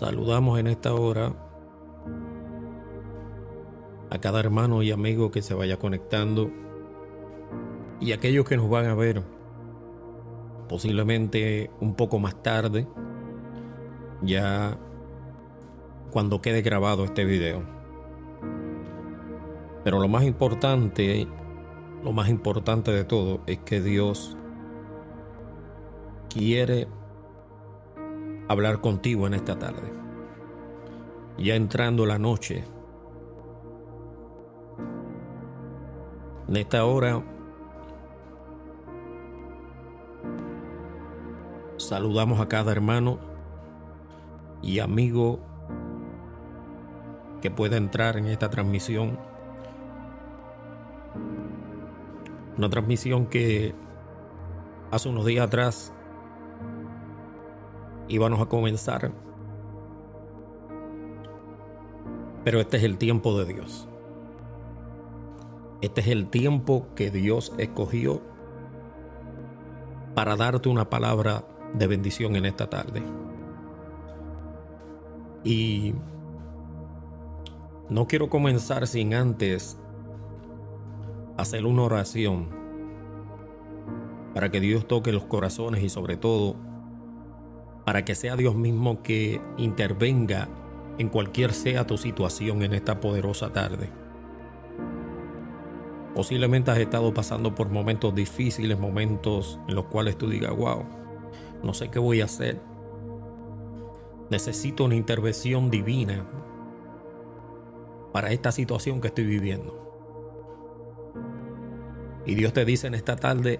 Saludamos en esta hora a cada hermano y amigo que se vaya conectando y aquellos que nos van a ver posiblemente un poco más tarde, ya cuando quede grabado este video. Pero lo más importante, lo más importante de todo es que Dios quiere hablar contigo en esta tarde. Ya entrando la noche, en esta hora, saludamos a cada hermano y amigo que pueda entrar en esta transmisión. Una transmisión que hace unos días atrás íbamos a comenzar. Pero este es el tiempo de Dios. Este es el tiempo que Dios escogió para darte una palabra de bendición en esta tarde. Y no quiero comenzar sin antes hacer una oración para que Dios toque los corazones y sobre todo para que sea Dios mismo que intervenga en cualquier sea tu situación en esta poderosa tarde. Posiblemente has estado pasando por momentos difíciles, momentos en los cuales tú digas, wow, no sé qué voy a hacer. Necesito una intervención divina para esta situación que estoy viviendo. Y Dios te dice en esta tarde,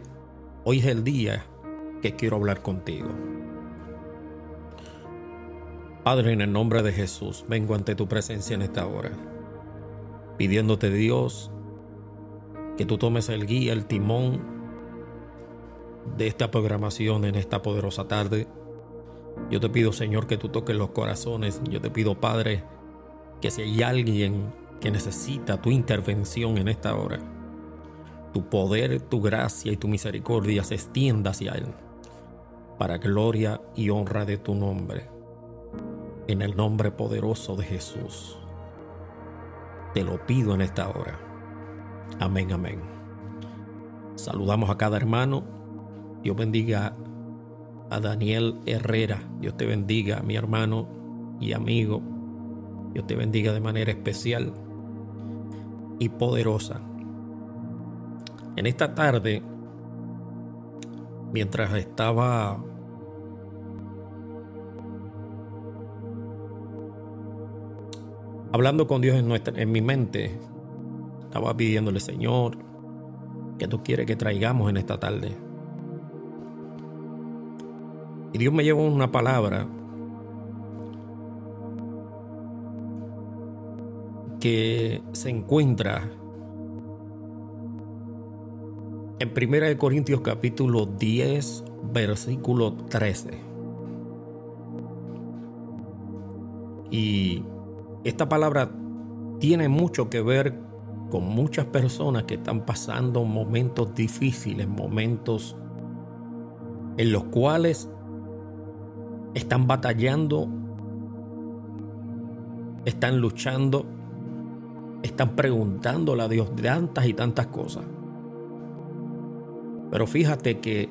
hoy es el día que quiero hablar contigo. Padre, en el nombre de Jesús, vengo ante tu presencia en esta hora, pidiéndote Dios que tú tomes el guía, el timón de esta programación en esta poderosa tarde. Yo te pido, Señor, que tú toques los corazones. Yo te pido, Padre, que si hay alguien que necesita tu intervención en esta hora, tu poder, tu gracia y tu misericordia se extienda hacia él, para gloria y honra de tu nombre en el nombre poderoso de Jesús. Te lo pido en esta hora. Amén, amén. Saludamos a cada hermano. Dios bendiga a Daniel Herrera. Dios te bendiga, mi hermano y amigo. Dios te bendiga de manera especial y poderosa. En esta tarde, mientras estaba hablando con Dios en, mi mente, estaba pidiéndole, Señor, que tú quieres que traigamos en esta tarde. Y Dios me llevó una palabra que se encuentra en 1 Corintios capítulo 10, versículo 13. Y esta palabra tiene mucho que ver con muchas personas que están pasando momentos difíciles, momentos en los cuales están batallando, están luchando, están preguntándole a Dios tantas y tantas cosas. Pero fíjate que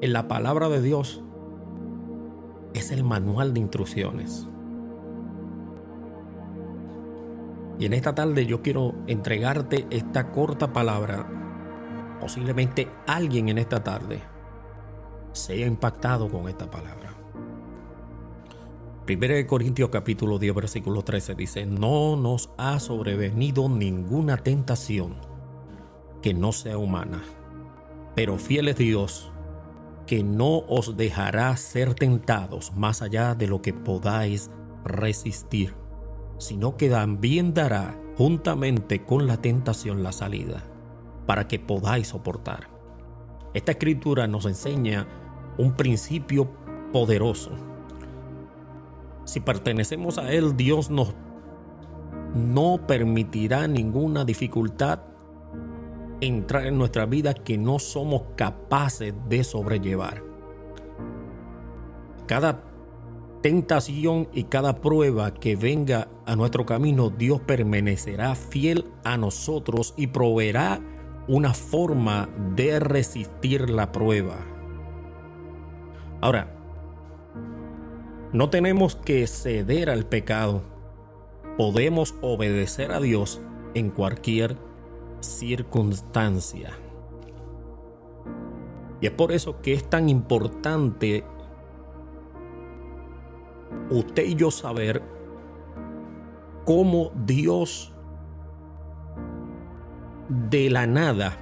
en la palabra de Dios es el manual de instrucciones. Y en esta tarde yo quiero entregarte esta corta palabra. Posiblemente alguien en esta tarde sea impactado con esta palabra. Primero de Corintios capítulo 10 versículo 13 dice, no nos ha sobrevenido ninguna tentación que no sea humana, pero fiel es Dios que no os dejará ser tentados más allá de lo que podáis resistir sino que también dará juntamente con la tentación la salida, para que podáis soportar. Esta escritura nos enseña un principio poderoso. Si pertenecemos a Él, Dios nos no permitirá ninguna dificultad entrar en nuestra vida que no somos capaces de sobrellevar. Cada tentación y cada prueba que venga a nuestro camino, Dios permanecerá fiel a nosotros y proveerá una forma de resistir la prueba. Ahora, no tenemos que ceder al pecado. Podemos obedecer a Dios en cualquier circunstancia. Y es por eso que es tan importante usted y yo saber cómo Dios de la nada,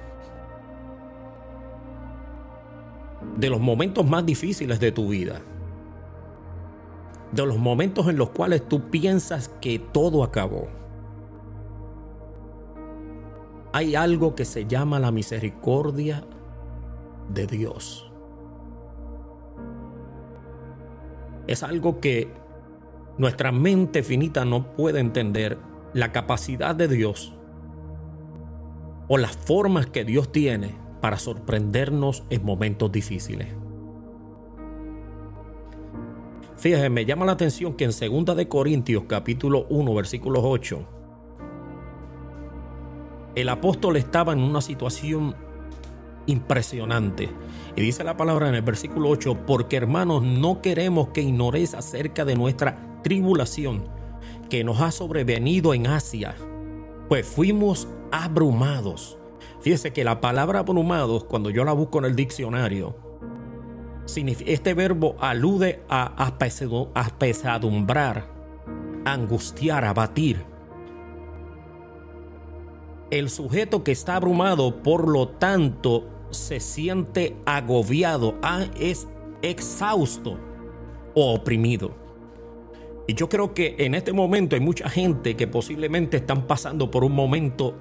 de los momentos más difíciles de tu vida, de los momentos en los cuales tú piensas que todo acabó, hay algo que se llama la misericordia de Dios. Es algo que nuestra mente finita no puede entender la capacidad de Dios o las formas que Dios tiene para sorprendernos en momentos difíciles. Fíjese, me llama la atención que en 2 de Corintios capítulo 1 versículos 8 el apóstol estaba en una situación impresionante. Y dice la palabra en el versículo 8, porque hermanos no queremos que ignoréis acerca de nuestra tribulación que nos ha sobrevenido en Asia, pues fuimos abrumados. Fíjese que la palabra abrumados, cuando yo la busco en el diccionario, este verbo alude a apesadumbrar, angustiar, abatir el sujeto que está abrumado, por lo tanto, se siente agobiado, ah, es exhausto o oprimido. Y yo creo que en este momento hay mucha gente que posiblemente están pasando por un momento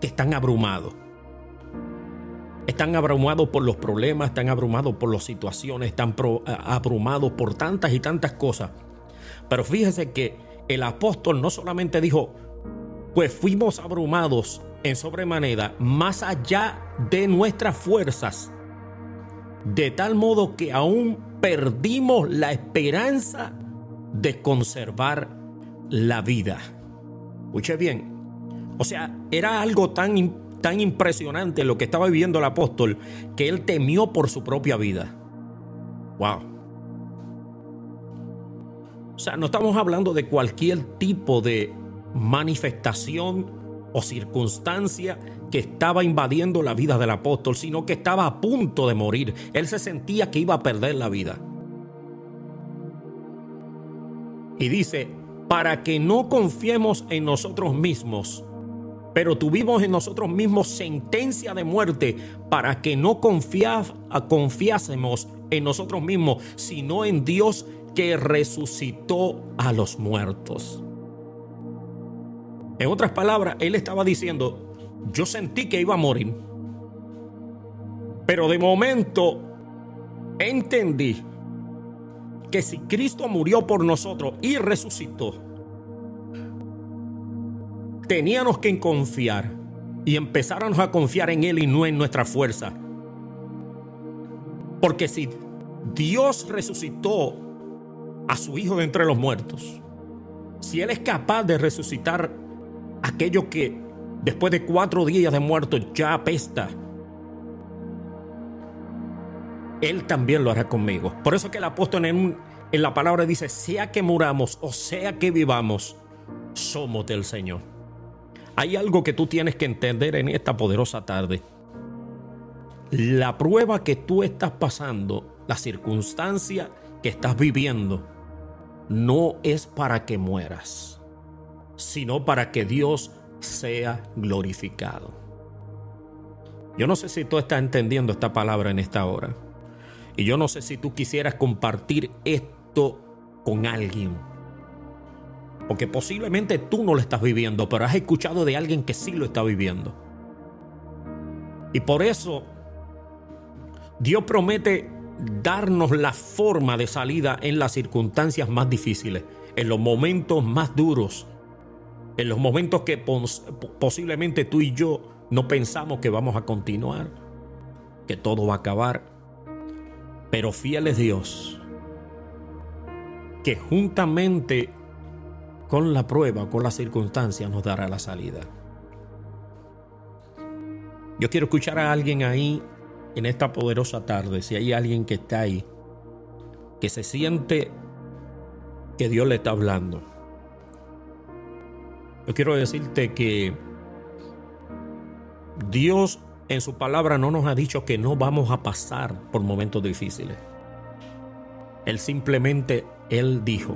que están abrumados. Están abrumados por los problemas, están abrumados por las situaciones, están abrumados por tantas y tantas cosas. Pero fíjese que el apóstol no solamente dijo, pues fuimos abrumados en sobremanera más allá de nuestras fuerzas, de tal modo que aún perdimos la esperanza de conservar la vida. Escuche bien, o sea, era algo tan, tan impresionante lo que estaba viviendo el apóstol que él temió por su propia vida. Wow. O sea, no estamos hablando de cualquier tipo de manifestación o circunstancia que estaba invadiendo la vida del apóstol, sino que estaba a punto de morir. Él se sentía que iba a perder la vida. Y dice, para que no confiemos en nosotros mismos, pero tuvimos en nosotros mismos sentencia de muerte para que no confiásemos en nosotros mismos, sino en Dios que resucitó a los muertos. En otras palabras, él estaba diciendo, yo sentí que iba a morir. Pero de momento entendí que si Cristo murió por nosotros y resucitó, teníamos que confiar y empezáramos a confiar en Él y no en nuestra fuerza. Porque si Dios resucitó a su Hijo de entre los muertos, si Él es capaz de resucitar aquello que después de cuatro días de muerto ya apesta, Él también lo hará conmigo. Por eso que el apóstol en, en la palabra dice, sea que muramos o sea que vivamos, somos del Señor. Hay algo que tú tienes que entender en esta poderosa tarde. La prueba que tú estás pasando, la circunstancia que estás viviendo, no es para que mueras sino para que Dios sea glorificado. Yo no sé si tú estás entendiendo esta palabra en esta hora. Y yo no sé si tú quisieras compartir esto con alguien. Porque posiblemente tú no lo estás viviendo, pero has escuchado de alguien que sí lo está viviendo. Y por eso Dios promete darnos la forma de salida en las circunstancias más difíciles, en los momentos más duros, en los momentos que posiblemente tú y yo no pensamos que vamos a continuar, que todo va a acabar. Pero fiel es Dios, que juntamente con la prueba, con las circunstancias, nos dará la salida. Yo quiero escuchar a alguien ahí en esta poderosa tarde, si hay alguien que está ahí, que se siente que Dios le está hablando. Yo quiero decirte que Dios en su palabra no nos ha dicho que no vamos a pasar por momentos difíciles. Él simplemente, Él dijo,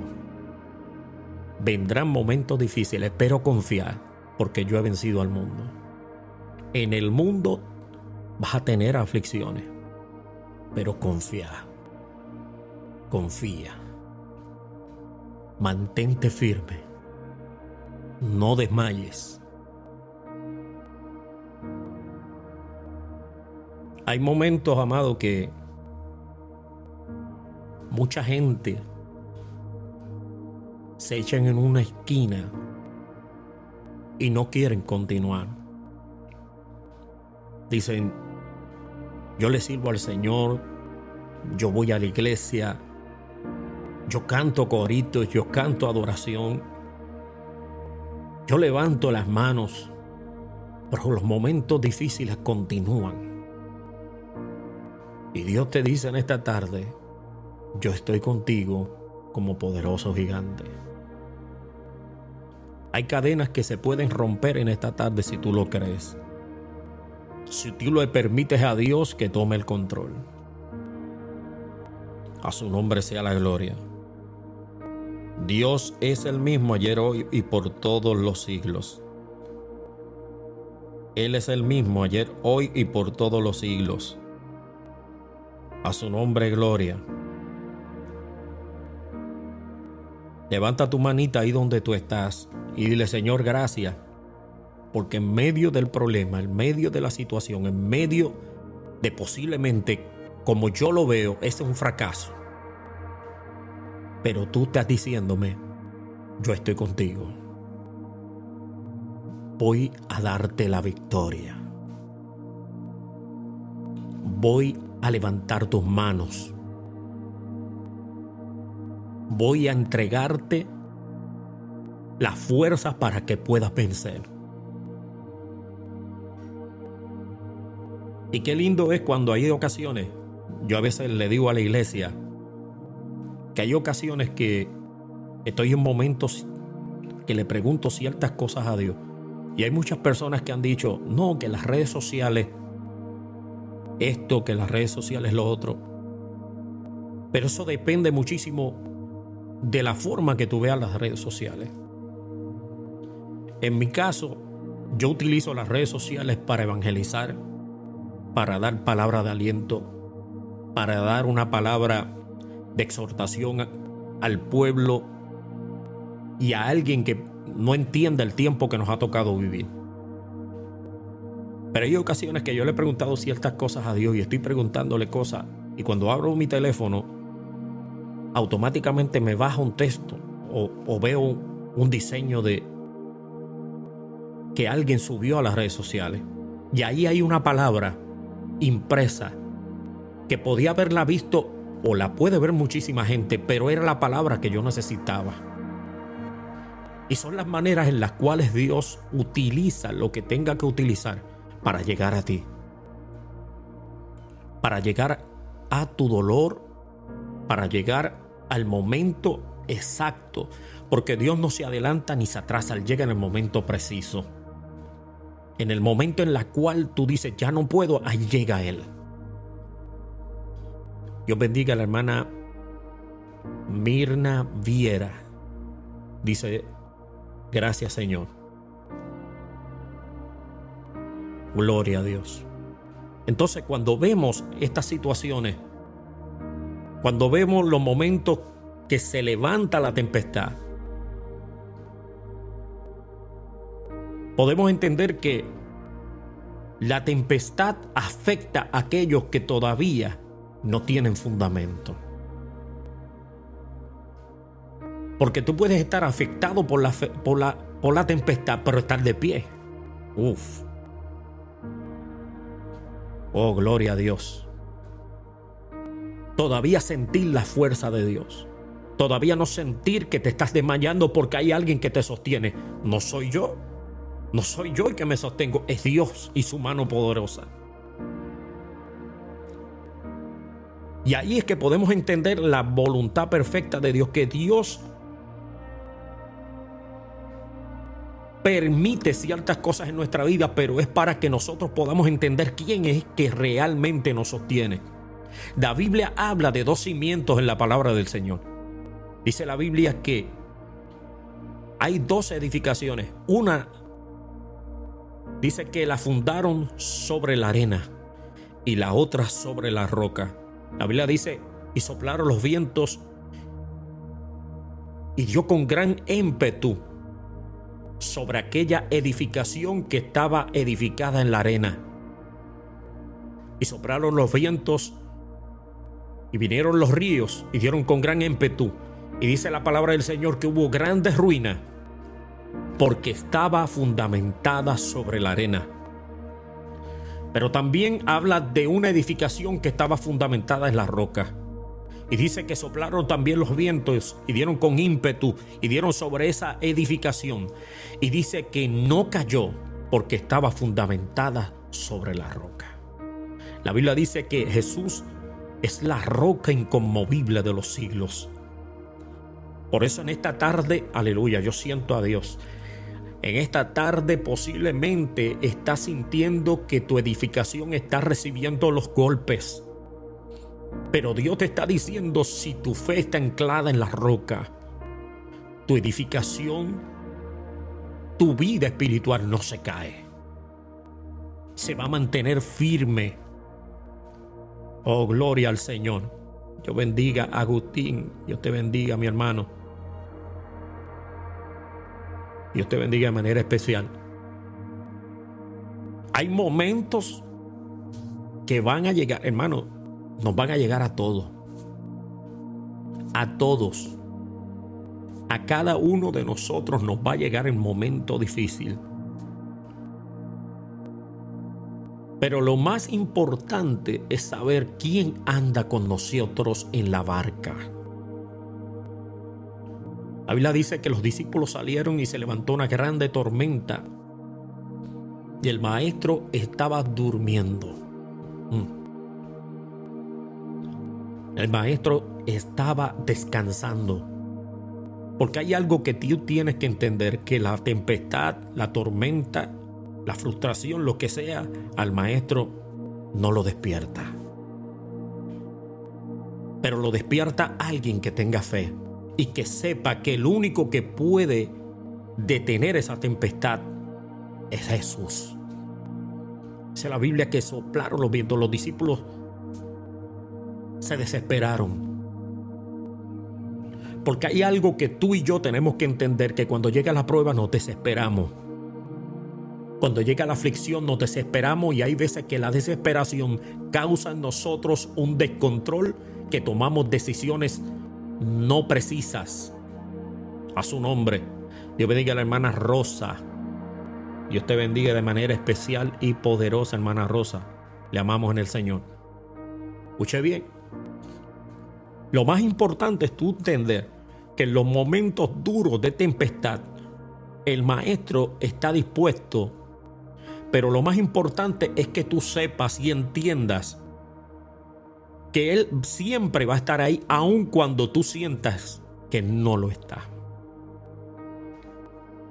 vendrán momentos difíciles, pero confía, porque yo he vencido al mundo. En el mundo vas a tener aflicciones, pero confía, confía, mantente firme, no desmayes. Hay momentos, amado, que mucha gente se echan en una esquina y no quieren continuar. Dicen, yo le sirvo al Señor, yo voy a la iglesia, yo canto coritos, yo canto adoración, yo levanto las manos, pero los momentos difíciles continúan. Y Dios te dice en esta tarde, yo estoy contigo como poderoso gigante. Hay cadenas que se pueden romper en esta tarde si tú lo crees. Si tú le permites a Dios que tome el control. A su nombre sea la gloria. Dios es el mismo ayer, hoy y por todos los siglos. Él es el mismo ayer, hoy y por todos los siglos. A su nombre gloria. Levanta tu manita ahí donde tú estás y dile, Señor, gracias. Porque en medio del problema, en medio de la situación, en medio de posiblemente, como yo lo veo, es un fracaso. Pero tú estás diciéndome, yo estoy contigo. Voy a darte la victoria. Voy a levantar tus manos voy a entregarte la fuerza para que puedas vencer. Y qué lindo es cuando hay ocasiones, yo a veces le digo a la iglesia, que hay ocasiones que estoy en momentos que le pregunto ciertas cosas a Dios. Y hay muchas personas que han dicho, no, que las redes sociales, esto, que las redes sociales, lo otro. Pero eso depende muchísimo de la forma que tú veas las redes sociales. En mi caso, yo utilizo las redes sociales para evangelizar, para dar palabra de aliento, para dar una palabra de exhortación al pueblo y a alguien que no entienda el tiempo que nos ha tocado vivir. Pero hay ocasiones que yo le he preguntado ciertas cosas a Dios y estoy preguntándole cosas y cuando abro mi teléfono automáticamente me baja un texto o, veo un diseño de que alguien subió a las redes sociales. Y ahí hay una palabra impresa que podía haberla visto o la puede ver muchísima gente, pero era la palabra que yo necesitaba. Y son las maneras en las cuales Dios utiliza lo que tenga que utilizar para llegar a ti. Para llegar a tu dolor, para llegar al momento exacto, porque Dios no se adelanta ni se atrasa, Él llega en el momento preciso. En el momento en el cual tú dices, ya no puedo, ahí llega Él. Dios bendiga a la hermana Mirna Viera. Dice, gracias Señor. Gloria a Dios. Entonces cuando vemos estas situaciones, cuando vemos los momentos que se levanta la tempestad, podemos entender que la tempestad afecta a aquellos que todavía no tienen fundamento. Porque tú puedes estar afectado por la, por la, por la tempestad, pero estar de pie. Uf. Oh, gloria a Dios todavía sentir la fuerza de Dios. Todavía no sentir que te estás desmayando porque hay alguien que te sostiene. No soy yo. No soy yo el que me sostengo. Es Dios y su mano poderosa. Y ahí es que podemos entender la voluntad perfecta de Dios, que Dios permite ciertas cosas en nuestra vida, pero es para que nosotros podamos entender quién es que realmente nos sostiene. La Biblia habla de dos cimientos en la palabra del Señor. Dice la Biblia que hay dos edificaciones. Una dice que la fundaron sobre la arena y la otra sobre la roca. La Biblia dice, y soplaron los vientos y dio con gran ímpetu sobre aquella edificación que estaba edificada en la arena. Y soplaron los vientos y vinieron los ríos y dieron con gran ímpetu. Y dice la palabra del Señor que hubo grandes ruinas porque estaba fundamentada sobre la arena. Pero también habla de una edificación que estaba fundamentada en la roca. Y dice que soplaron también los vientos y dieron con ímpetu y dieron sobre esa edificación. Y dice que no cayó porque estaba fundamentada sobre la roca. La Biblia dice que Jesús es la roca inconmovible de los siglos. Por eso en esta tarde, aleluya, yo siento a Dios. En esta tarde posiblemente estás sintiendo que tu edificación está recibiendo los golpes pero Dios te está diciendo, si tu fe está anclada en la roca, tu edificación, tu vida espiritual no se cae. Se va a mantener firme. Oh, gloria al Señor. Yo bendiga a Agustín. Dios te bendiga, mi hermano. Dios te bendiga de manera especial. Hay momentos que van a llegar, hermano nos van a llegar a todos. A todos. A cada uno de nosotros nos va a llegar el momento difícil. Pero lo más importante es saber quién anda con nosotros en la barca. La Biblia dice que los discípulos salieron y se levantó una grande tormenta. Y el maestro estaba durmiendo. Mm. El maestro estaba descansando. Porque hay algo que tú tienes que entender, que la tempestad, la tormenta, la frustración, lo que sea, al maestro no lo despierta. Pero lo despierta alguien que tenga fe y que sepa que el único que puede detener esa tempestad es Jesús. Dice la Biblia que soplaron los vientos, los discípulos se desesperaron. Porque hay algo que tú y yo tenemos que entender, que cuando llega la prueba nos desesperamos. Cuando llega la aflicción nos desesperamos y hay veces que la desesperación causa en nosotros un descontrol que tomamos decisiones no precisas. A su nombre. Dios bendiga a la hermana Rosa. Dios te bendiga de manera especial y poderosa, hermana Rosa. Le amamos en el Señor. Escuche bien. Lo más importante es tú entender que en los momentos duros de tempestad, el maestro está dispuesto, pero lo más importante es que tú sepas y entiendas que Él siempre va a estar ahí, aun cuando tú sientas que no lo está.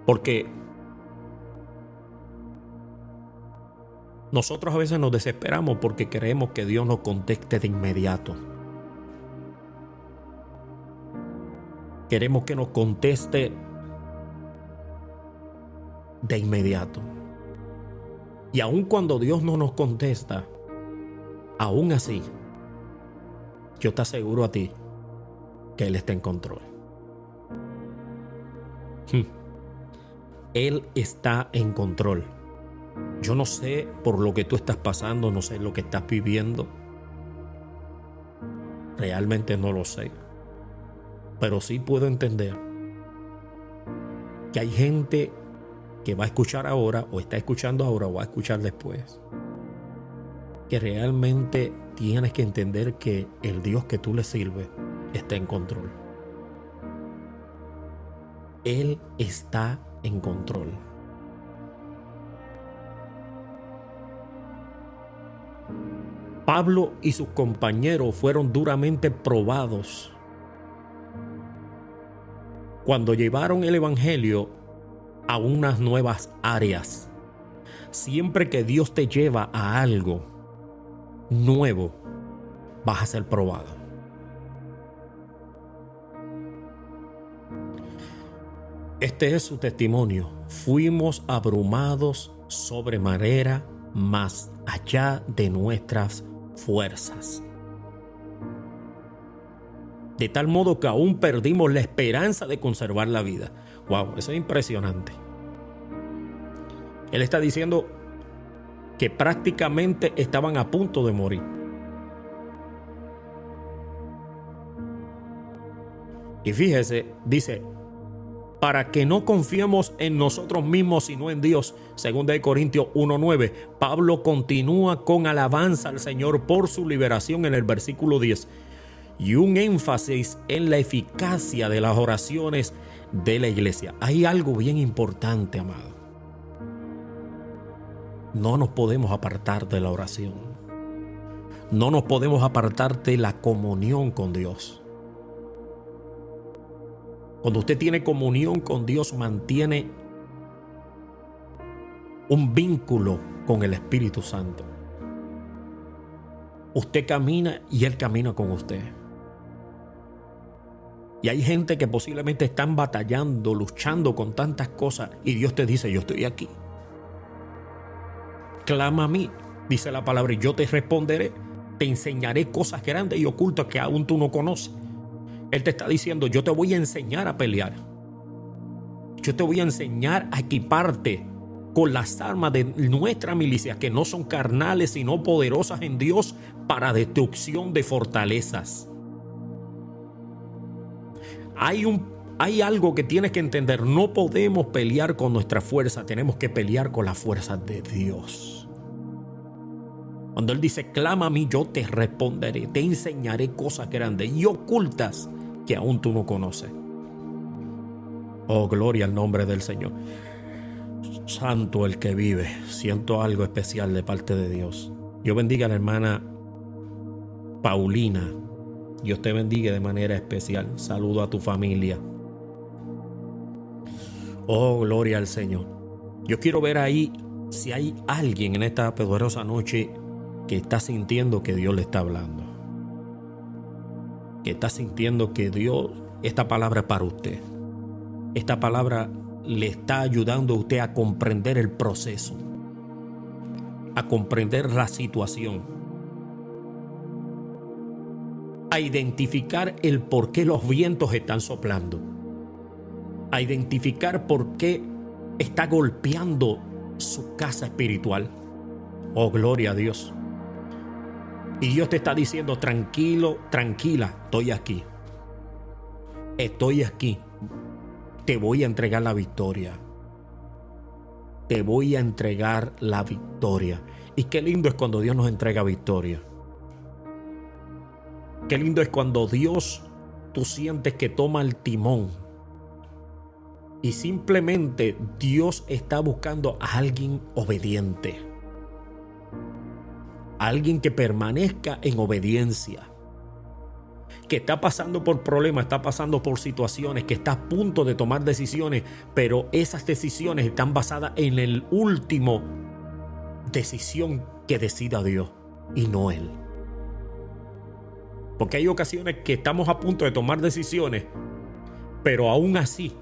Porque nosotros a veces nos desesperamos porque creemos que Dios nos conteste de inmediato. Queremos que nos conteste de inmediato. Y aun cuando Dios no nos contesta, aún así, yo te aseguro a ti que Él está en control. Hmm. Él está en control. Yo no sé por lo que tú estás pasando, no sé lo que estás viviendo. Realmente no lo sé. Pero sí puedo entender que hay gente que va a escuchar ahora o está escuchando ahora o va a escuchar después. Que realmente tienes que entender que el Dios que tú le sirves está en control. Él está en control. Pablo y sus compañeros fueron duramente probados cuando llevaron el Evangelio a unas nuevas áreas. Siempre que Dios te lleva a algo nuevo, vas a ser probado. Este es su testimonio. Fuimos abrumados sobremanera más allá de nuestras fuerzas. De tal modo que aún perdimos la esperanza de conservar la vida. Wow, eso es impresionante. Él está diciendo que prácticamente estaban a punto de morir. Y fíjese, dice, para que no confiemos en nosotros mismos, sino en Dios. Según de Corintios 1.9, Pablo continúa con alabanza al Señor por su liberación en el versículo 10 y un énfasis en la eficacia de las oraciones de la iglesia. Hay algo bien importante, amado. No nos podemos apartar de la oración. No nos podemos apartar de la comunión con Dios. Cuando usted tiene comunión con Dios, mantiene un vínculo con el Espíritu Santo. Usted camina y Él camina con usted. Y hay gente que posiblemente están batallando, luchando con tantas cosas y Dios te dice, yo estoy aquí. Clama a mí, dice la palabra, y yo te responderé. Te enseñaré cosas grandes y ocultas que aún tú no conoces. Él te está diciendo, yo te voy a enseñar a pelear. Yo te voy a enseñar a equiparte con las armas de nuestra milicia, que no son carnales, sino poderosas en Dios para destrucción de fortalezas. Hay, un, hay algo que tienes que entender, no podemos pelear con nuestra fuerza, tenemos que pelear con la fuerza de Dios. Cuando Él dice, clama a mí, yo te responderé, te enseñaré cosas grandes y ocultas que aún tú no conoces. Oh, gloria al nombre del Señor. Santo el que vive. Siento algo especial de parte de Dios. Yo bendiga a la hermana Paulina. Dios te bendiga de manera especial. Saludo a tu familia. Oh, gloria al Señor. Yo quiero ver ahí si hay alguien en esta poderosa noche que está sintiendo que Dios le está hablando que está sintiendo que Dios, esta palabra para usted. Esta palabra le está ayudando a usted a comprender el proceso, a comprender la situación, a identificar el por qué los vientos están soplando, a identificar por qué está golpeando su casa espiritual. Oh, gloria a Dios. Y Dios te está diciendo, tranquilo, tranquila, estoy aquí. Estoy aquí. Te voy a entregar la victoria. Te voy a entregar la victoria. Y qué lindo es cuando Dios nos entrega victoria. Qué lindo es cuando Dios, tú sientes que toma el timón. Y simplemente Dios está buscando a alguien obediente alguien que permanezca en obediencia, que está pasando por problemas, está pasando por situaciones, que está a punto de tomar decisiones, pero esas decisiones están basadas en el último decisión que decida Dios y no Él. Porque hay ocasiones que estamos a punto de tomar decisiones, pero aún así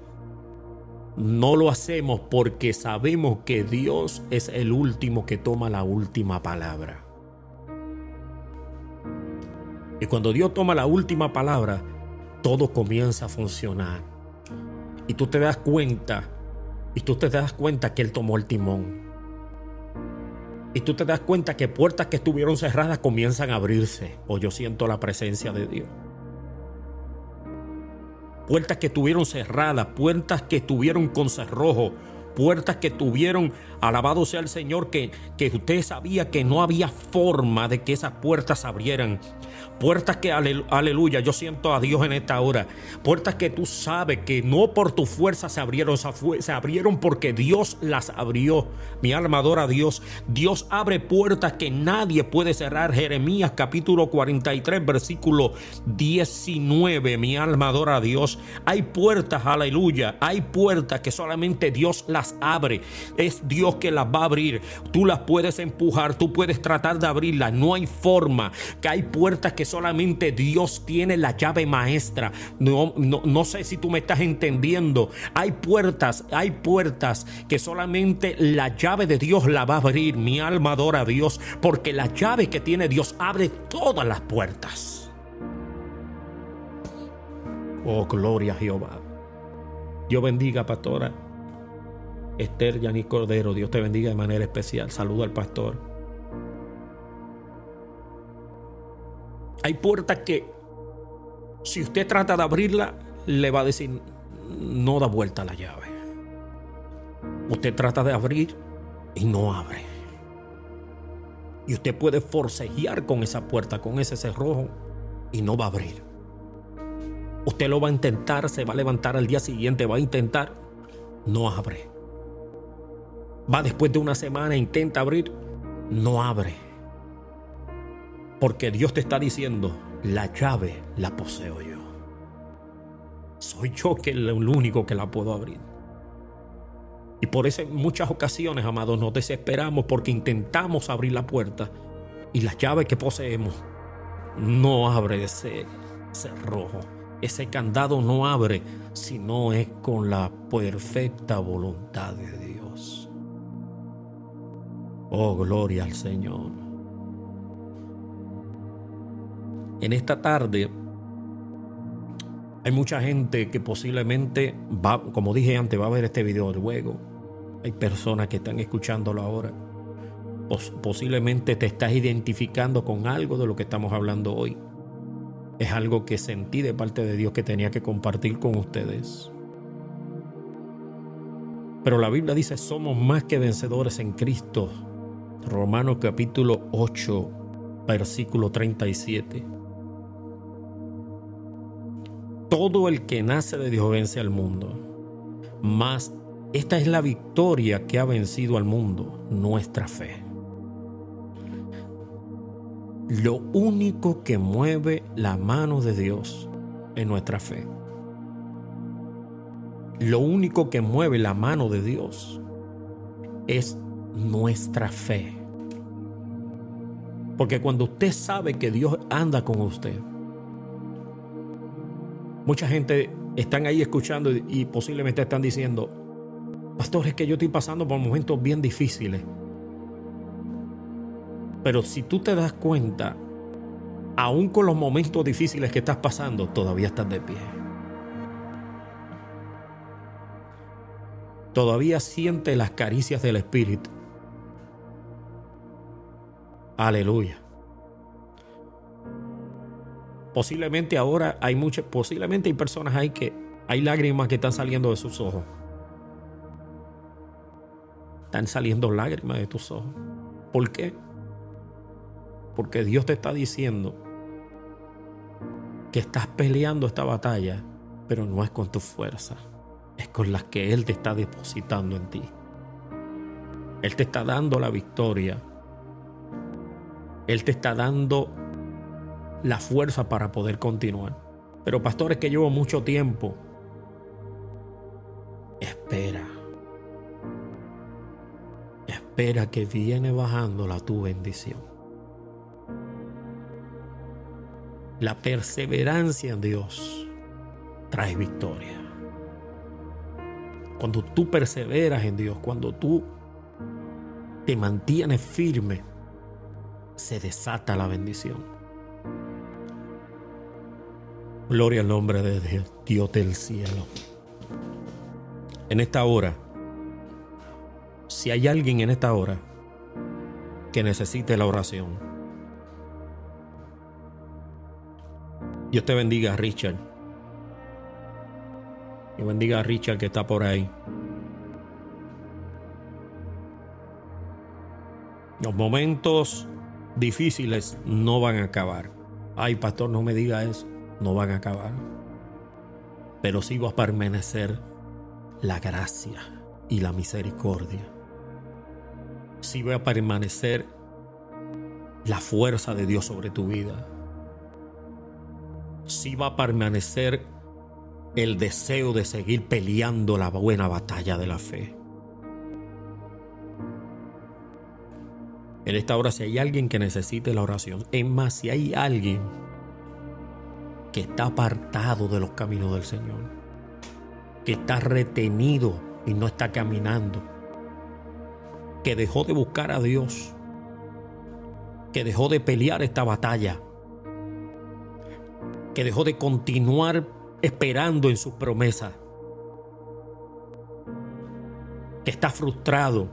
no lo hacemos porque sabemos que Dios es el último que toma la última palabra. Y cuando Dios toma la última palabra, todo comienza a funcionar. Y tú te das cuenta, y tú te das cuenta que Él tomó el timón. Y tú te das cuenta que puertas que estuvieron cerradas comienzan a abrirse. O yo siento la presencia de Dios. Puertas que estuvieron cerradas, puertas que estuvieron con cerrojo, puertas que tuvieron, alabado sea el Señor, que, que usted sabía que no había forma de que esas puertas abrieran Puertas que, aleluya, yo siento a Dios en esta hora. Puertas que tú sabes que no por tu fuerza se abrieron, se abrieron porque Dios las abrió. Mi alma adora a Dios. Dios abre puertas que nadie puede cerrar. Jeremías capítulo 43, versículo 19. Mi alma adora a Dios. Hay puertas, aleluya. Hay puertas que solamente Dios las abre. Es Dios que las va a abrir. Tú las puedes empujar, tú puedes tratar de abrirlas. No hay forma. Que hay puertas que solamente Dios tiene la llave maestra. No, no, sé si tú me estás entendiendo. Hay puertas, hay puertas que solamente la llave de Dios la va a abrir. Mi alma adora a Dios porque la llave que tiene Dios abre todas las puertas. Oh, gloria a Jehová. Dios bendiga, pastora. Esther Yanis Cordero, Dios te bendiga de manera especial. Saludo al pastor. Hay puertas que si usted trata de abrirla, le va a decir, no da vuelta la llave. Usted trata de abrir y no abre. Y usted puede forcejear con esa puerta, con ese cerrojo, y no va a abrir. Usted lo va a intentar, se va a levantar al día siguiente, va a intentar, no abre. Va después de una semana, intenta abrir, no abre. Porque Dios te está diciendo, la llave la poseo yo. Soy yo que el único que la puedo abrir. Y por eso en muchas ocasiones, amados, nos desesperamos porque intentamos abrir la puerta y la llave que poseemos no abre ese cerrojo. Ese candado no abre si no es con la perfecta voluntad de Dios. Oh, gloria al Señor. En esta tarde hay mucha gente que posiblemente va, como dije antes, va a ver este video luego. Hay personas que están escuchándolo ahora. posiblemente te estás identificando con algo de lo que estamos hablando hoy. Es algo que sentí de parte de Dios que tenía que compartir con ustedes. Pero la Biblia dice, somos más que vencedores en Cristo. Romanos capítulo 8, versículo 37 todo el que nace de Dios vence al mundo. Mas esta es la victoria que ha vencido al mundo, nuestra fe. Lo único que mueve la mano de Dios es nuestra fe. Lo único que mueve la mano de Dios es nuestra fe. Porque cuando usted sabe que Dios anda con usted, Mucha gente están ahí escuchando y, posiblemente están diciendo, pastor, es que yo estoy pasando por momentos bien difíciles. Pero si tú te das cuenta, aún con los momentos difíciles que estás pasando, todavía estás de pie. Todavía sientes las caricias del Espíritu. Aleluya. Posiblemente ahora hay muchas, posiblemente hay personas ahí que hay lágrimas que están saliendo de sus ojos. Están saliendo lágrimas de tus ojos. ¿Por qué? Porque Dios te está diciendo que estás peleando esta batalla, pero no es con tu fuerza, es con las que Él te está depositando en ti. Él te está dando la victoria. Él te está dando la fuerza para poder continuar. Pero pastores que llevo mucho tiempo, espera. Espera que viene bajando la tu bendición. La perseverancia en Dios trae victoria. Cuando tú perseveras en Dios, cuando tú te mantienes firme, se desata la bendición. Gloria al nombre de Dios, del cielo. En esta hora, si hay alguien en esta hora que necesite la oración, Dios te bendiga, Richard. Y bendiga a Richard que está por ahí. Los momentos difíciles no van a acabar. Ay, pastor, no me diga eso. No van a acabar. Pero sí va a permanecer la gracia y la misericordia. Sí va a permanecer la fuerza de Dios sobre tu vida. Sí va a permanecer el deseo de seguir peleando la buena batalla de la fe. En esta hora, si hay alguien que necesite la oración, es más, si hay alguien que está apartado de los caminos del Señor, que está retenido y no está caminando, que dejó de buscar a Dios, que dejó de pelear esta batalla, que dejó de continuar esperando en sus promesas, que está frustrado,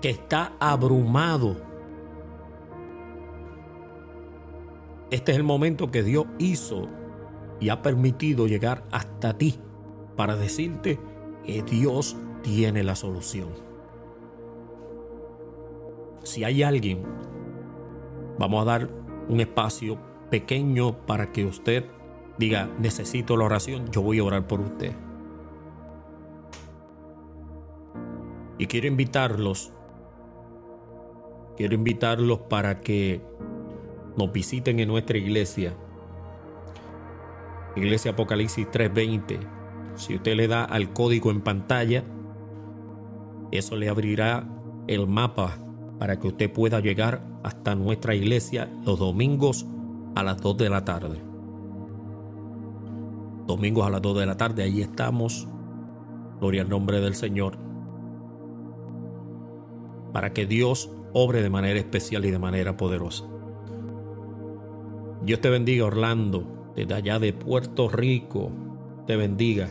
que está abrumado. Este es el momento que Dios hizo y ha permitido llegar hasta ti para decirte que Dios tiene la solución. Si hay alguien, vamos a dar un espacio pequeño para que usted diga, necesito la oración, yo voy a orar por usted. Y quiero invitarlos, quiero invitarlos para que nos visiten en nuestra iglesia. Iglesia Apocalipsis 3:20. Si usted le da al código en pantalla, eso le abrirá el mapa para que usted pueda llegar hasta nuestra iglesia los domingos a las 2 de la tarde. Domingos a las 2 de la tarde, ahí estamos. Gloria al nombre del Señor. Para que Dios obre de manera especial y de manera poderosa. Dios te bendiga, Orlando, desde allá de Puerto Rico. Te bendiga.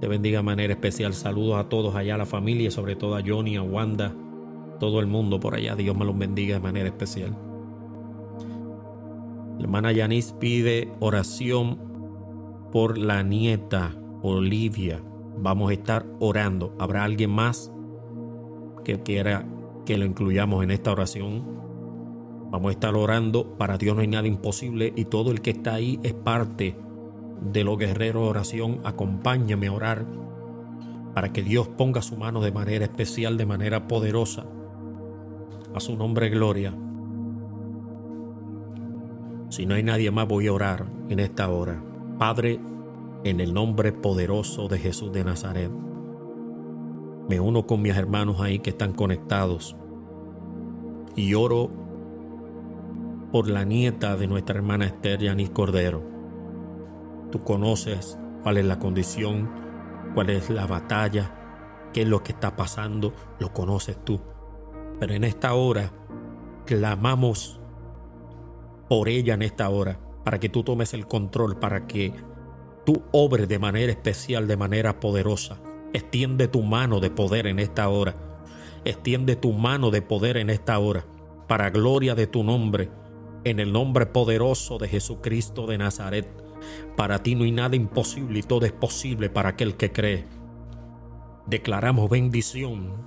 Te bendiga de manera especial. Saludos a todos allá, a la familia, sobre todo a Johnny, a Wanda, todo el mundo por allá. Dios me los bendiga de manera especial. Hermana Yanis pide oración por la nieta Olivia. Vamos a estar orando. ¿Habrá alguien más que quiera que lo incluyamos en esta oración? Vamos a estar orando. Para Dios no hay nada imposible y todo el que está ahí es parte de los guerreros de oración. Acompáñame a orar para que Dios ponga su mano de manera especial, de manera poderosa. A su nombre, gloria. Si no hay nadie más, voy a orar en esta hora. Padre, en el nombre poderoso de Jesús de Nazaret, me uno con mis hermanos ahí que están conectados y oro por la nieta de nuestra hermana Esther Yanis Cordero. Tú conoces cuál es la condición, cuál es la batalla, qué es lo que está pasando, lo conoces tú. Pero en esta hora clamamos por ella en esta hora, para que tú tomes el control, para que tú obres de manera especial, de manera poderosa. Extiende tu mano de poder en esta hora. Extiende tu mano de poder en esta hora, para gloria de tu nombre, en el nombre poderoso de Jesucristo de Nazaret. Para ti no hay nada imposible y todo es posible para aquel que cree. Declaramos bendición.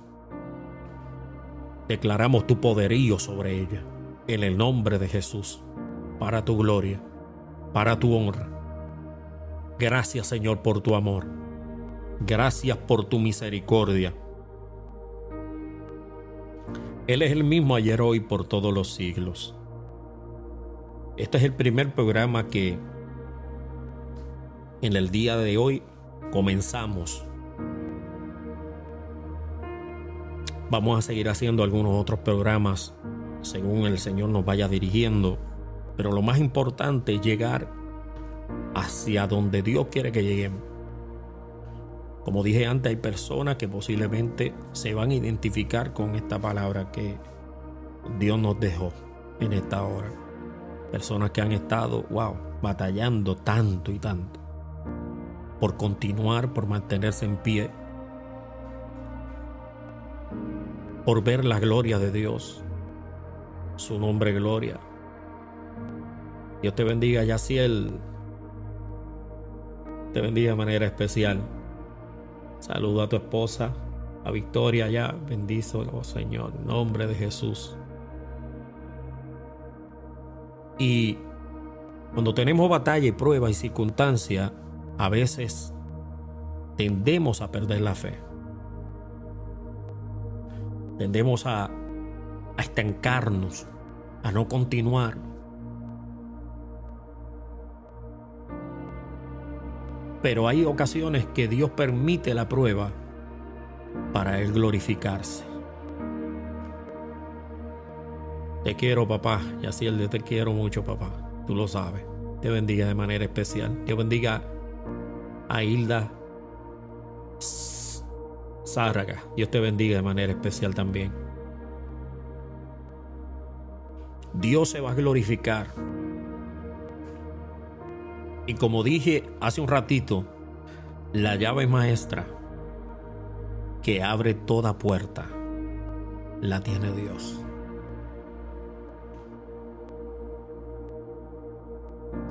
Declaramos tu poderío sobre ella. En el nombre de Jesús para tu gloria, para tu honra. Gracias Señor por tu amor. Gracias por tu misericordia. Él es el mismo ayer, hoy, por todos los siglos. Este es el primer programa que en el día de hoy comenzamos. Vamos a seguir haciendo algunos otros programas según el Señor nos vaya dirigiendo pero lo más importante es llegar hacia donde Dios quiere que lleguemos. Como dije antes, hay personas que posiblemente se van a identificar con esta palabra que Dios nos dejó en esta hora. Personas que han estado, wow, batallando tanto y tanto por continuar, por mantenerse en pie, por ver la gloria de Dios, su nombre gloria. Dios te bendiga, Yaciel. Te bendiga de manera especial. Saludo a tu esposa, a Victoria ya. Bendícelo, Señor, en nombre de Jesús. Y cuando tenemos batalla y prueba y circunstancia, a veces tendemos a perder la fe. Tendemos a, a estancarnos, a no continuar. Pero hay ocasiones que Dios permite la prueba para Él glorificarse. Te quiero, papá. Y así el de te quiero mucho, papá. Tú lo sabes. Te bendiga de manera especial. Te bendiga a Hilda Zárraga. Dios te bendiga de manera especial también. Dios se va a glorificar. Y como dije hace un ratito, la llave maestra que abre toda puerta la tiene Dios.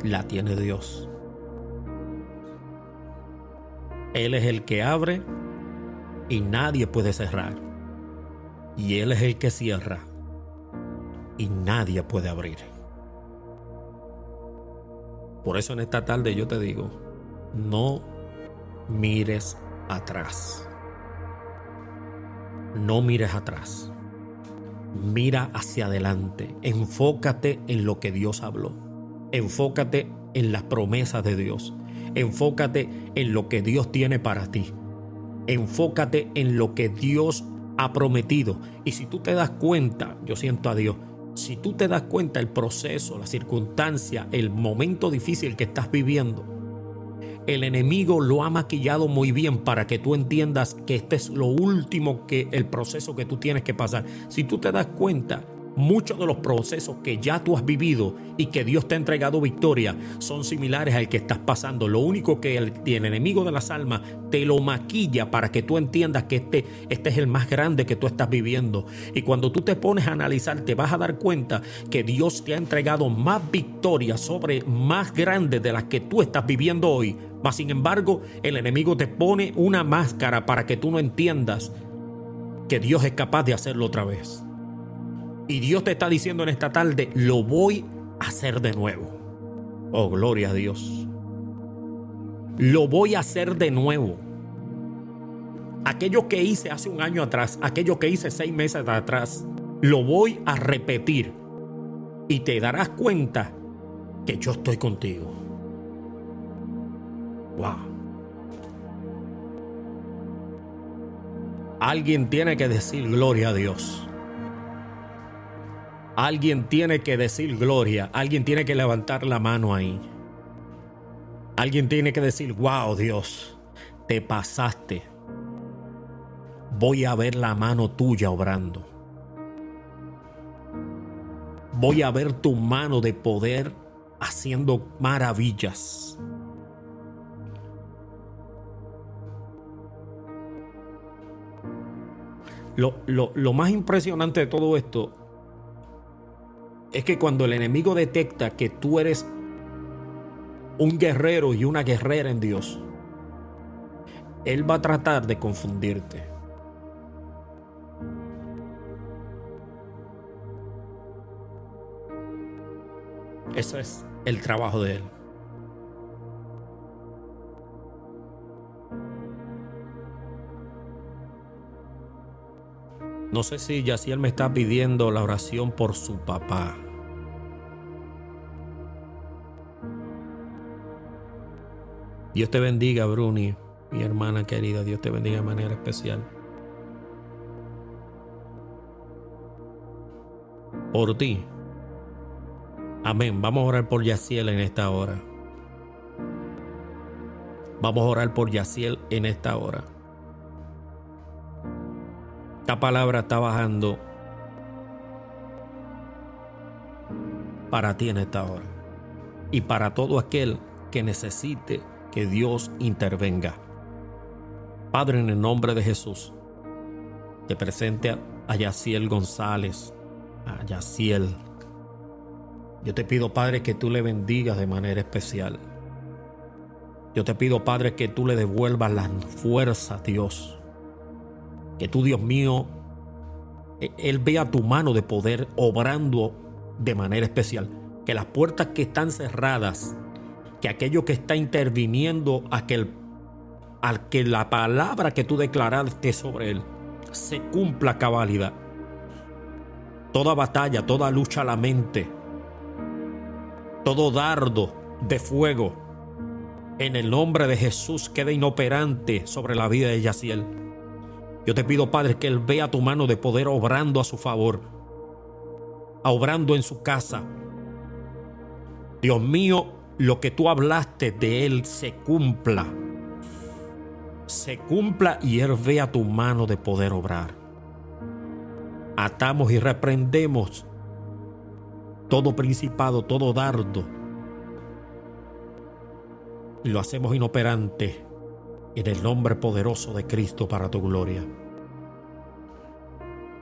La tiene Dios. Él es el que abre y nadie puede cerrar. Y Él es el que cierra y nadie puede abrir. Por eso en esta tarde yo te digo, no mires atrás. No mires atrás. Mira hacia adelante. Enfócate en lo que Dios habló. Enfócate en las promesas de Dios. Enfócate en lo que Dios tiene para ti. Enfócate en lo que Dios ha prometido. Y si tú te das cuenta, yo siento a Dios, si tú te das cuenta el proceso, la circunstancia, el momento difícil que estás viviendo, el enemigo lo ha maquillado muy bien para que tú entiendas que este es lo último que el proceso que tú tienes que pasar. Si tú te das cuenta, muchos de los procesos que ya tú has vivido y que Dios te ha entregado victoria son similares al que estás pasando. Lo único que el, enemigo de las almas te lo maquilla para que tú entiendas que este, este es el más grande que tú estás viviendo. Y cuando tú te pones a analizar, te vas a dar cuenta que Dios te ha entregado más victorias sobre más grandes de las que tú estás viviendo hoy. Mas sin embargo, el enemigo te pone una máscara para que tú no entiendas que Dios es capaz de hacerlo otra vez. Y Dios te está diciendo en esta tarde, lo voy a hacer de nuevo. Oh, gloria a Dios. Lo voy a hacer de nuevo. Aquello que hice hace un año atrás, aquello que hice seis meses atrás, lo voy a repetir. Y te darás cuenta que yo estoy contigo. Wow. Alguien tiene que decir gloria a Dios. Alguien tiene que decir gloria, alguien tiene que levantar la mano ahí. Alguien tiene que decir, wow Dios, te pasaste. Voy a ver la mano tuya obrando. Voy a ver tu mano de poder haciendo maravillas. Lo, lo, más impresionante de todo esto es que cuando el enemigo detecta que tú eres un guerrero y una guerrera en Dios, él va a tratar de confundirte. Eso es el trabajo de él. No sé si Yaciel me está pidiendo la oración por su papá. Dios te bendiga, Bruni, mi hermana querida. Dios te bendiga de manera especial. Por ti. Amén. Vamos a orar por Yaciel en esta hora. Vamos a orar por Yaciel en esta hora. Esta palabra está bajando para ti en esta hora. Y para todo aquel que necesite que Dios intervenga. Padre, en el nombre de Jesús, te presente a Yaciel González, a Yaciel. Yo te pido, Padre, que tú le bendigas de manera especial. Yo te pido, Padre, que tú le devuelvas las fuerzas, Dios que tú, Dios mío, e, Él vea tu mano de poder obrando de manera especial. que las puertas que están cerradas, que aquello que está interviniendo al que la palabra que tú declaraste sobre él se cumpla cabalidad. Toda batalla, toda lucha a la mente, todo dardo de fuego, en el nombre de Jesús quede inoperante sobre la vida de Yaciel. Yo te pido, Padre, que Él vea tu mano de poder obrando a su favor, obrando en su casa. Dios mío, lo que tú hablaste de Él se cumpla. Se cumpla y Él vea tu mano de poder obrar. Atamos y reprendemos todo principado, todo dardo. Lo hacemos inoperante en el nombre poderoso de Cristo para tu gloria.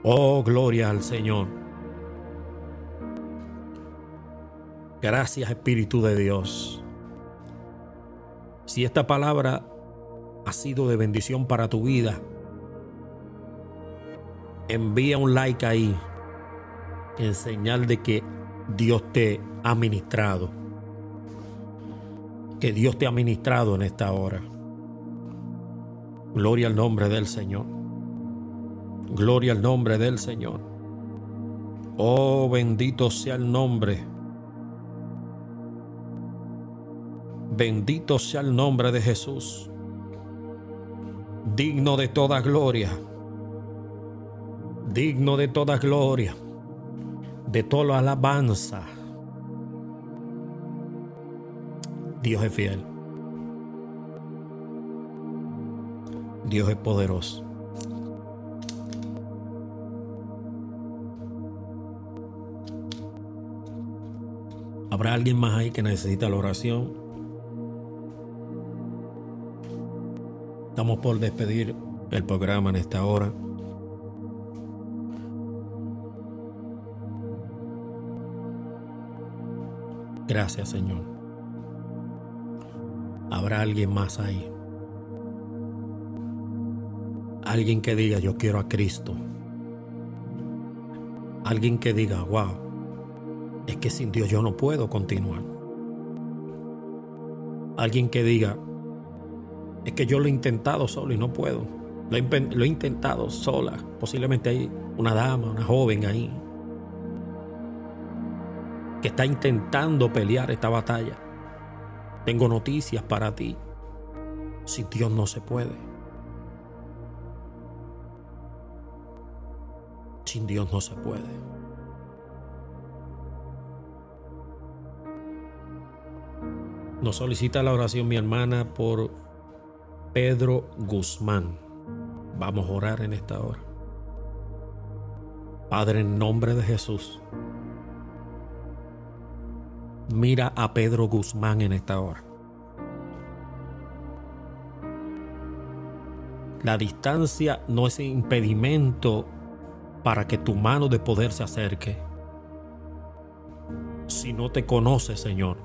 Oh, gloria al Señor. Gracias Espíritu de Dios. Si esta palabra ha sido de bendición para tu vida, envía un like ahí en señal de que Dios te ha ministrado. Que Dios te ha ministrado en esta hora. Gloria al nombre del Señor. Gloria al nombre del Señor. Oh, bendito sea el nombre. Bendito sea el nombre de Jesús. Digno de toda gloria. Digno de toda gloria. De toda alabanza. Dios es fiel. Dios es poderoso. ¿Habrá alguien más ahí que necesita la oración? Estamos por despedir el programa en esta hora. Gracias Señor. ¿Habrá alguien más ahí? Alguien que diga, yo quiero a Cristo. Alguien que diga, wow, es que sin Dios yo no puedo continuar. Alguien que diga, es que yo lo he intentado solo y no puedo. Lo he, lo he intentado sola. Posiblemente hay una dama, una joven ahí, que está intentando pelear esta batalla. Tengo noticias para ti. Sin Dios no se puede. Sin Dios no se puede. Nos solicita la oración mi hermana por Pedro Guzmán. Vamos a orar en esta hora. Padre, en nombre de Jesús, mira a Pedro Guzmán en esta hora. La distancia no es impedimento para que tu mano de poder se acerque. Si no te conoces, Señor,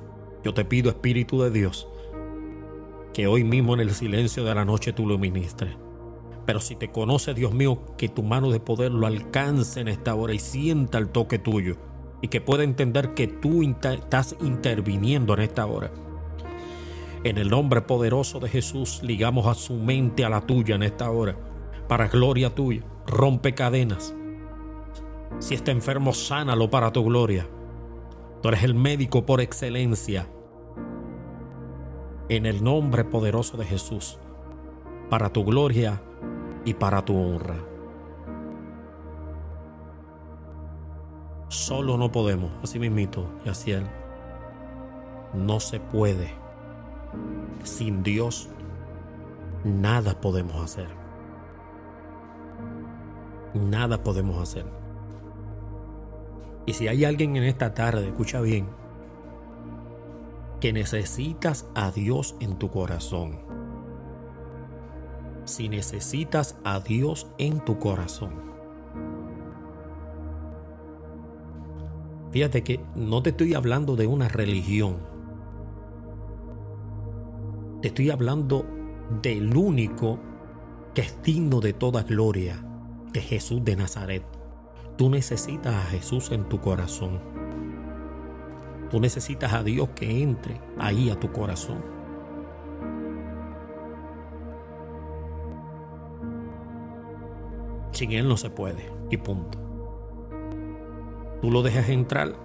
yo te pido, Espíritu de Dios, que hoy mismo en el silencio de la noche tú lo ministres. Pero si te conoce, Dios mío, que tu mano de poder lo alcance en esta hora y sienta el toque tuyo y que pueda entender que tú estás interviniendo en esta hora. En el nombre poderoso de Jesús, ligamos a su mente a la tuya en esta hora, para gloria tuya. Rompe cadenas, si está enfermo, sánalo para tu gloria. Tú eres el médico por excelencia. En el nombre poderoso de Jesús, para tu gloria y para tu honra. Solo no podemos, así mismito, y así él. No se puede. Sin Dios, nada podemos hacer. Nada podemos hacer. Y si hay alguien en esta tarde, escucha bien, que necesitas a Dios en tu corazón. Si necesitas a Dios en tu corazón. Fíjate que no te estoy hablando de una religión. Te estoy hablando del único que es digno de toda gloria, de Jesús de Nazaret. Tú necesitas a Jesús en tu corazón. Tú necesitas a Dios que entre ahí a tu corazón. Sin Él no se puede. Y punto. Tú lo dejas entrar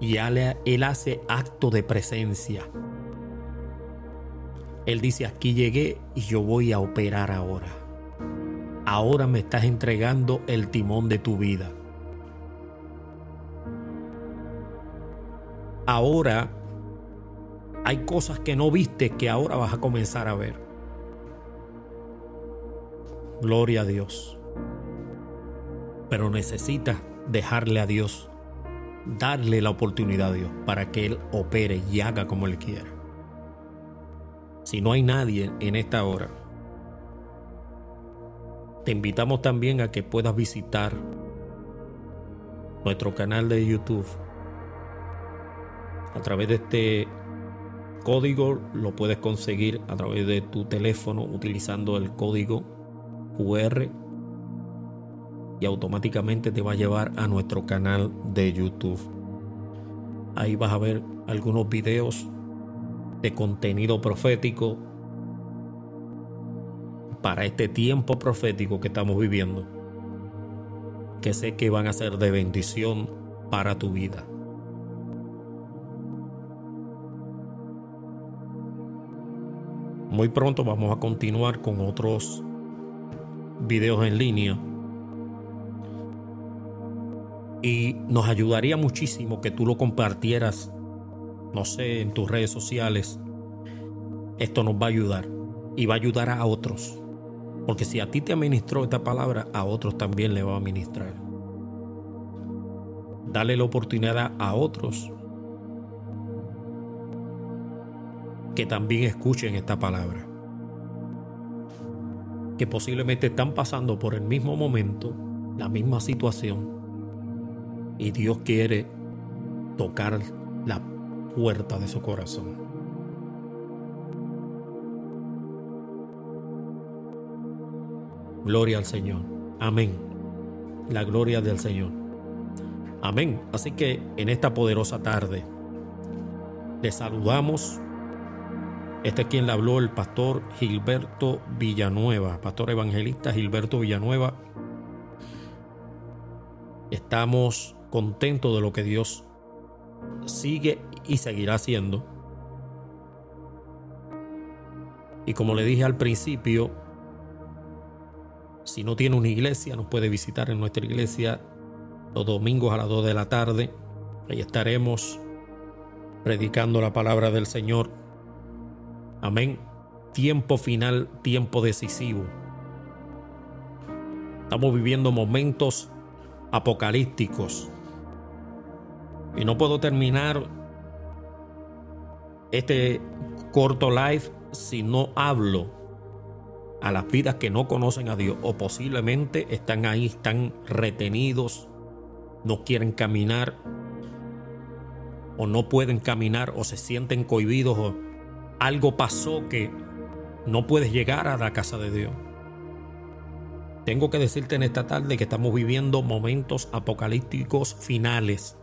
y Él hace acto de presencia. Él dice, aquí llegué y yo voy a operar ahora. Ahora me estás entregando el timón de tu vida. Ahora hay cosas que no viste que ahora vas a comenzar a ver. Gloria a Dios. Pero necesitas dejarle a Dios, darle la oportunidad a Dios para que Él opere y haga como Él quiera. Si no hay nadie en esta hora, te invitamos también a que puedas visitar nuestro canal de YouTube. A través de este código lo puedes conseguir a través de tu teléfono utilizando el código QR y automáticamente te va a llevar a nuestro canal de YouTube. Ahí vas a ver algunos videos de contenido profético para este tiempo profético que estamos viviendo, que sé que van a ser de bendición para tu vida. Muy pronto vamos a continuar con otros videos en línea. Y nos ayudaría muchísimo que tú lo compartieras no sé, en tus redes sociales, esto nos va a ayudar y va a ayudar a otros. Porque si a ti te administró esta palabra, a otros también le va a ministrar. Dale la oportunidad a otros que también escuchen esta palabra. Que posiblemente están pasando por el mismo momento, la misma situación. Y Dios quiere tocar la puerta de su corazón. Gloria al Señor. Amén. La gloria del Señor. Amén. Así que en esta poderosa tarde le saludamos. Este es quien le habló el pastor Gilberto Villanueva, pastor evangelista Gilberto Villanueva. Estamos contentos de lo que Dios sigue y seguirá siendo. Y como le dije al principio, si no tiene una iglesia, nos puede visitar en nuestra iglesia los domingos a las 2 de la tarde. Ahí estaremos predicando la palabra del Señor. Amén. Tiempo final, tiempo decisivo. Estamos viviendo momentos apocalípticos. Y no puedo terminar este corto live si no hablo a las vidas que no conocen a Dios o posiblemente están ahí, están retenidos, no quieren caminar o no pueden caminar o se sienten cohibidos o algo pasó que no puedes llegar a la casa de Dios. Tengo que decirte en esta tarde que estamos viviendo momentos apocalípticos finales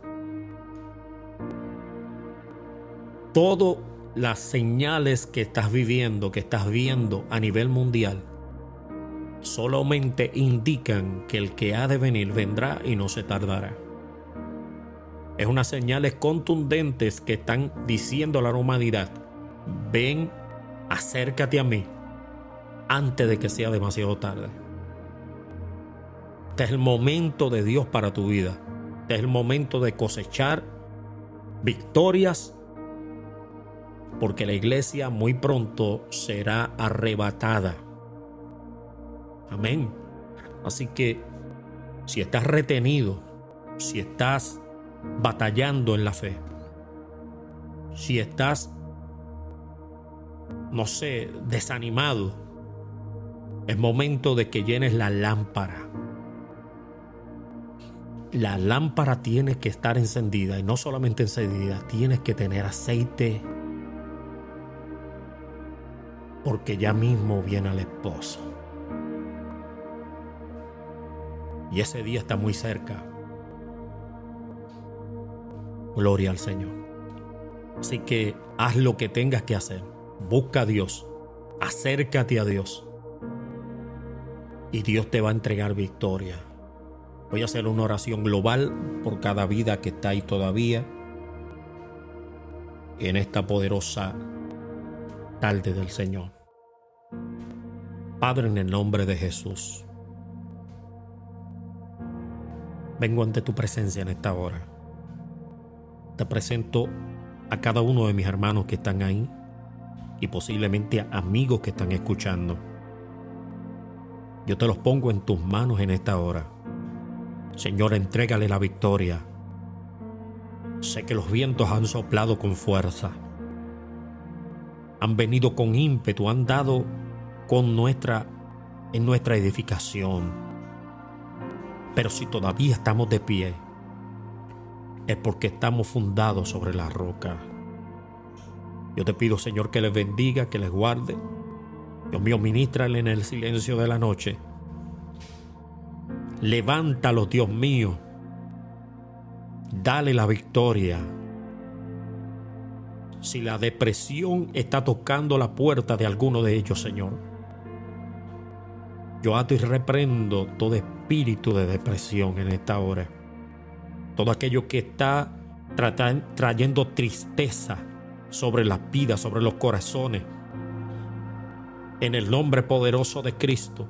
todas las señales que estás viviendo, que estás viendo a nivel mundial, solamente indican que el que ha de venir vendrá y no se tardará. Es unas señales contundentes que están diciendo a la humanidad, ven, acércate a mí antes de que sea demasiado tarde. Este es el momento de Dios para tu vida. Este es el momento de cosechar victorias porque la iglesia muy pronto será arrebatada. Amén. Así que si estás retenido, si estás batallando en la fe, si estás, no sé, desanimado, es momento de que llenes la lámpara. La lámpara tiene que estar encendida y no solamente encendida, tienes que tener aceite porque ya mismo viene el esposo. Y ese día está muy cerca. Gloria al Señor. Así que haz lo que tengas que hacer. Busca a Dios. Acércate a Dios. Y Dios te va a entregar victoria. Voy a hacer una oración global por cada vida que está ahí todavía en esta poderosa tarde del Señor. Padre, en el nombre de Jesús, vengo ante tu presencia en esta hora. Te presento a cada uno de mis hermanos que están ahí y posiblemente a amigos que están escuchando. Yo te los pongo en tus manos en esta hora. Señor, entrégale la victoria. Sé que los vientos han soplado con fuerza. Han venido con ímpetu, han dado con nuestra en nuestra edificación. Pero si todavía estamos de pie, es porque estamos fundados sobre la roca. Yo te pido, Señor, que les bendiga, que les guarde. Dios mío, ministrale en el silencio de la noche. Levántalo, Dios mío. Dale la victoria. Si la depresión está tocando la puerta de alguno de ellos, Señor, yo ato y reprendo todo espíritu de depresión en esta hora todo aquello que está trayendo tristeza sobre las vidas, sobre los corazones. En el nombre poderoso de Cristo.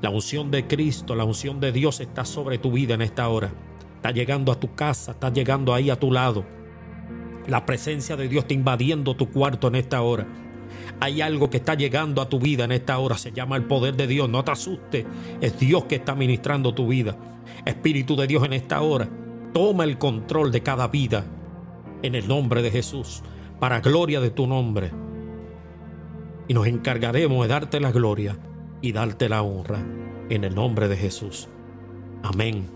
La unción de Cristo, la unción de Dios está sobre tu vida en esta hora. Está llegando a tu casa, está llegando ahí a tu lado. La presencia de Dios está invadiendo tu cuarto en esta hora. Hay algo que está llegando a tu vida en esta hora. Se llama el poder de Dios. No te asustes. Es Dios que está ministrando tu vida. Espíritu de Dios en esta hora. Toma el control de cada vida. En el nombre de Jesús. Para gloria de tu nombre. Y nos encargaremos de darte la gloria y darte la honra. En el nombre de Jesús. Amén.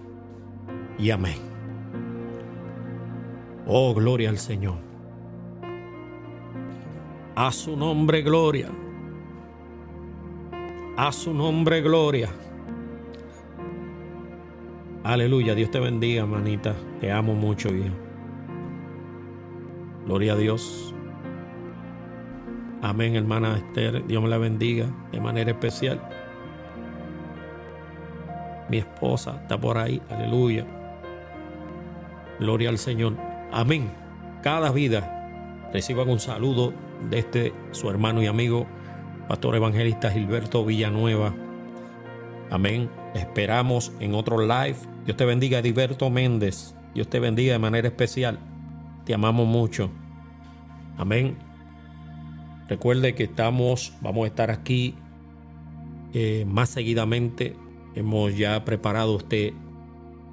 Y amén. Oh, gloria al Señor. A su nombre gloria. A su nombre gloria. Aleluya. Dios te bendiga, manita. Te amo mucho, hijo. Gloria a Dios. Amén, hermana Esther. Dios me la bendiga de manera especial. Mi esposa está por ahí. Aleluya. Gloria al Señor. Amén. Cada vida reciban un saludo de este su hermano y amigo, Pastor Evangelista Gilberto Villanueva. Amén. Esperamos en otro live. Dios te bendiga, Ediberto Méndez. Dios te bendiga de manera especial. Te amamos mucho. Amén. Recuerde que estamos, vamos a estar aquí eh, más seguidamente. Hemos ya preparado este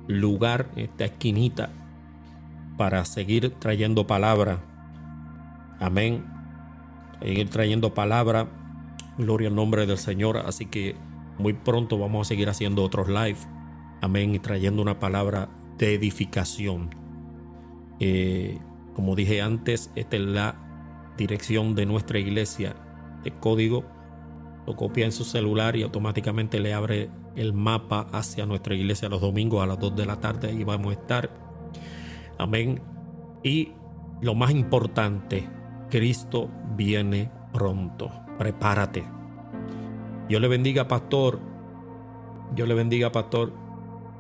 lugar, esta esquinita, para seguir trayendo palabra. Amén ir trayendo palabra. Gloria al nombre del Señor. Así que muy pronto vamos a seguir haciendo otros live. Amén. Y trayendo una palabra de edificación. Eh, como dije antes, esta es la dirección de nuestra iglesia de código. Lo copia en su celular y automáticamente le abre el mapa hacia nuestra iglesia los domingos a las 2 de la tarde. Ahí vamos a estar. Amén. Y lo más importante, Cristo viene pronto. Prepárate. Yo le bendiga, pastor. Yo le bendiga, pastor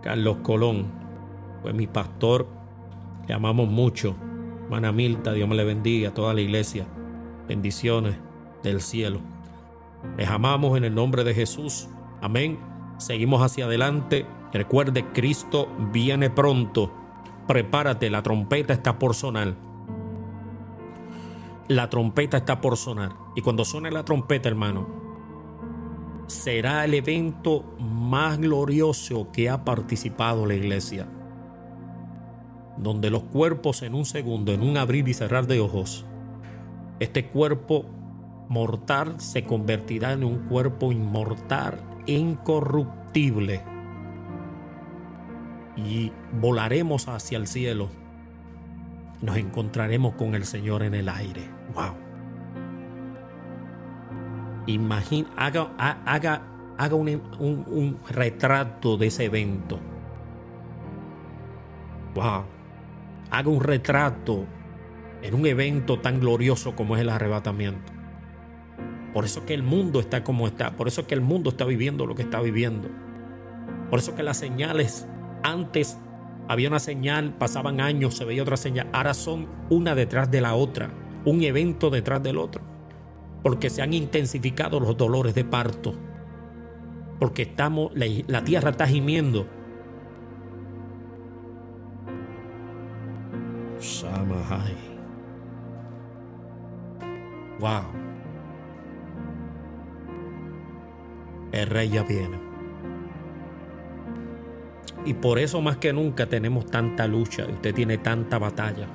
Carlos Colón. Fue mi pastor. Le amamos mucho. Hermana Milta, Dios me le bendiga a toda la iglesia. Bendiciones del cielo. Les amamos en el nombre de Jesús. Amén. Seguimos hacia adelante. Recuerde, Cristo viene pronto. Prepárate, la trompeta está por sonar la trompeta está por sonar. Y cuando suene la trompeta, hermano, será el evento más glorioso que ha participado la iglesia. Donde los cuerpos en un segundo, en un abrir y cerrar de ojos, este cuerpo mortal se convertirá en un cuerpo inmortal, incorruptible. Y volaremos hacia el cielo. Nos encontraremos con el Señor en el aire. Wow. Imagina, haga, haga, haga un, un retrato de ese evento. Wow. haga un retrato en un evento tan glorioso como es el arrebatamiento. Por eso que el mundo está como está, por eso que el mundo está viviendo lo que está viviendo. Por eso que las señales antes había una señal, pasaban años, se veía otra señal, ahora son una detrás de la otra, un evento detrás del otro, porque se han intensificado los dolores de parto, porque estamos, la, tierra está gimiendo. Wow. El rey ya viene. Y por eso más que nunca tenemos tanta lucha. Usted tiene tanta batalla.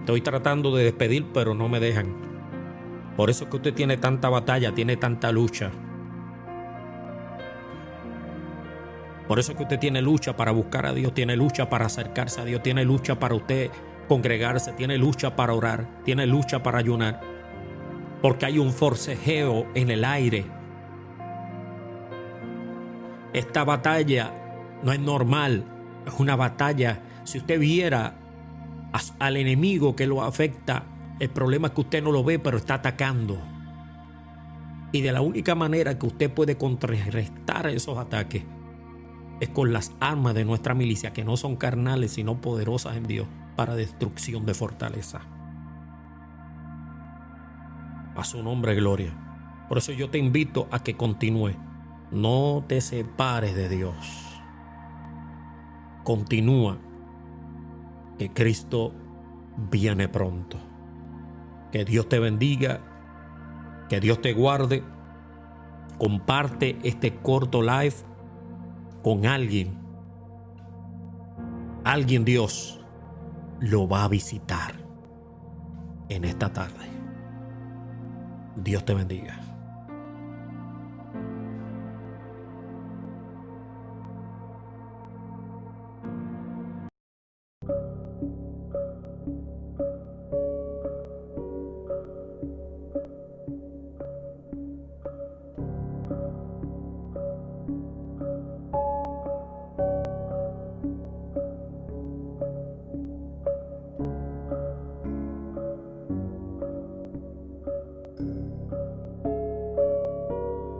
Estoy tratando de despedir, pero no me dejan. Por eso que usted tiene tanta batalla, tiene tanta lucha. Por eso que usted tiene lucha para buscar a Dios, tiene lucha para acercarse a Dios, tiene lucha para usted congregarse, tiene lucha para orar, tiene lucha para ayunar. Porque hay un forcejeo en el aire. Esta batalla no es normal, es una batalla. Si usted viera al enemigo que lo afecta, el problema es que usted no lo ve, pero está atacando. Y de la única manera que usted puede contrarrestar esos ataques es con las armas de nuestra milicia, que no son carnales, sino poderosas en Dios para destrucción de fortaleza. A su nombre, gloria. Por eso yo te invito a que continúe. No te separes de Dios continúa, que Cristo viene pronto. Que Dios te bendiga, que Dios te guarde. Comparte este corto live con alguien. Alguien Dios lo va a visitar en esta tarde. Dios te bendiga.